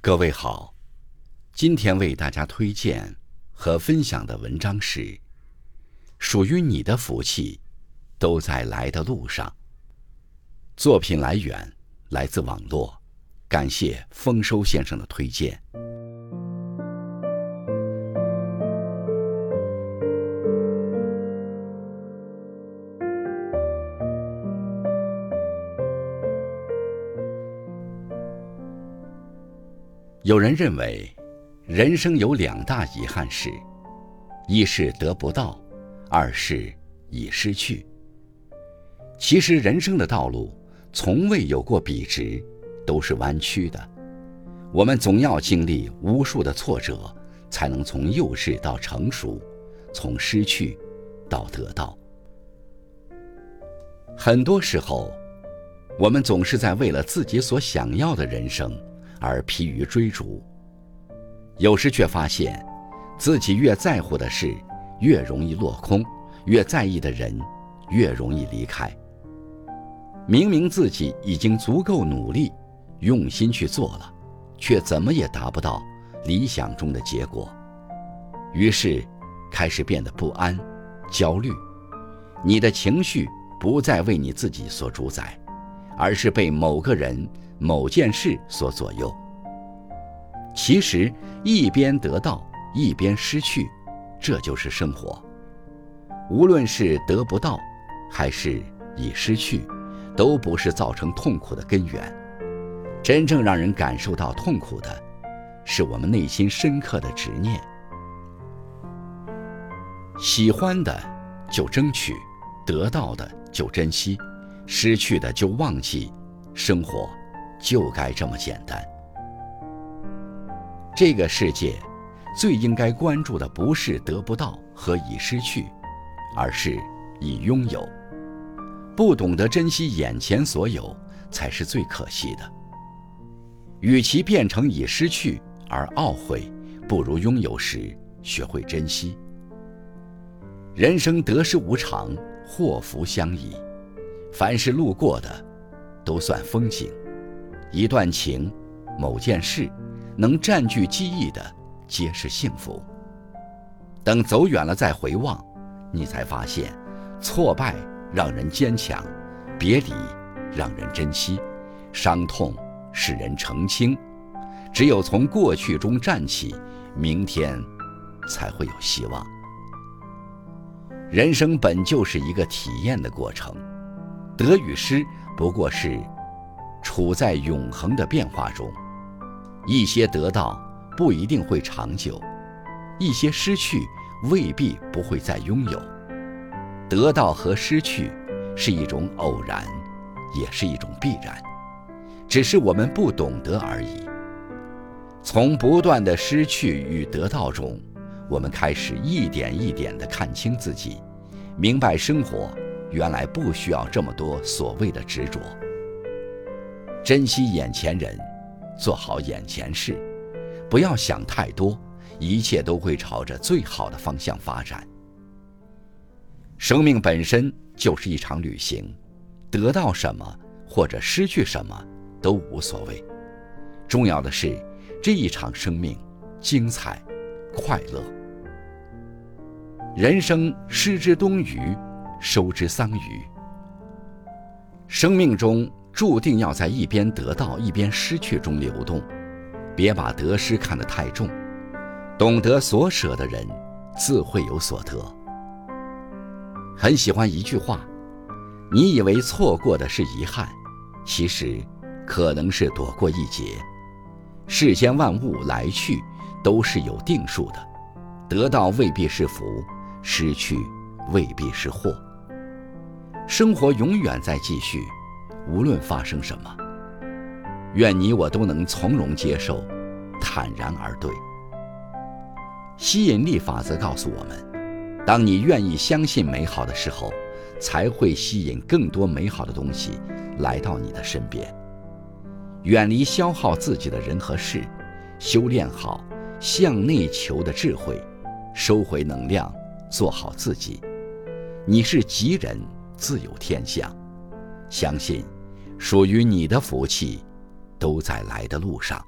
各位好，今天为大家推荐和分享的文章是《属于你的福气都在来的路上》。作品来源来自网络，感谢丰收先生的推荐。有人认为，人生有两大遗憾事：一是得不到，二是已失去。其实，人生的道路从未有过笔直，都是弯曲的。我们总要经历无数的挫折，才能从幼稚到成熟，从失去到得到。很多时候，我们总是在为了自己所想要的人生。而疲于追逐，有时却发现，自己越在乎的事，越容易落空；越在意的人，越容易离开。明明自己已经足够努力、用心去做了，却怎么也达不到理想中的结果，于是开始变得不安、焦虑。你的情绪不再为你自己所主宰，而是被某个人。某件事所左右。其实，一边得到，一边失去，这就是生活。无论是得不到，还是已失去，都不是造成痛苦的根源。真正让人感受到痛苦的，是我们内心深刻的执念。喜欢的就争取，得到的就珍惜，失去的就忘记。生活。就该这么简单。这个世界，最应该关注的不是得不到和已失去，而是已拥有。不懂得珍惜眼前所有，才是最可惜的。与其变成已失去而懊悔，不如拥有时学会珍惜。人生得失无常，祸福相依，凡是路过的，都算风景。一段情，某件事，能占据记忆的，皆是幸福。等走远了再回望，你才发现，挫败让人坚强，别离让人珍惜，伤痛使人澄清。只有从过去中站起，明天才会有希望。人生本就是一个体验的过程，得与失不过是。处在永恒的变化中，一些得到不一定会长久，一些失去未必不会再拥有。得到和失去是一种偶然，也是一种必然，只是我们不懂得而已。从不断的失去与得到中，我们开始一点一点地看清自己，明白生活原来不需要这么多所谓的执着。珍惜眼前人，做好眼前事，不要想太多，一切都会朝着最好的方向发展。生命本身就是一场旅行，得到什么或者失去什么都无所谓，重要的是这一场生命精彩、快乐。人生失之东隅，收之桑榆。生命中。注定要在一边得到一边失去中流动，别把得失看得太重。懂得所舍的人，自会有所得。很喜欢一句话：“你以为错过的是遗憾，其实可能是躲过一劫。”世间万物来去都是有定数的，得到未必是福，失去未必是祸。生活永远在继续。无论发生什么，愿你我都能从容接受，坦然而对。吸引力法则告诉我们：当你愿意相信美好的时候，才会吸引更多美好的东西来到你的身边。远离消耗自己的人和事，修炼好向内求的智慧，收回能量，做好自己。你是吉人，自有天相。相信。属于你的福气，都在来的路上。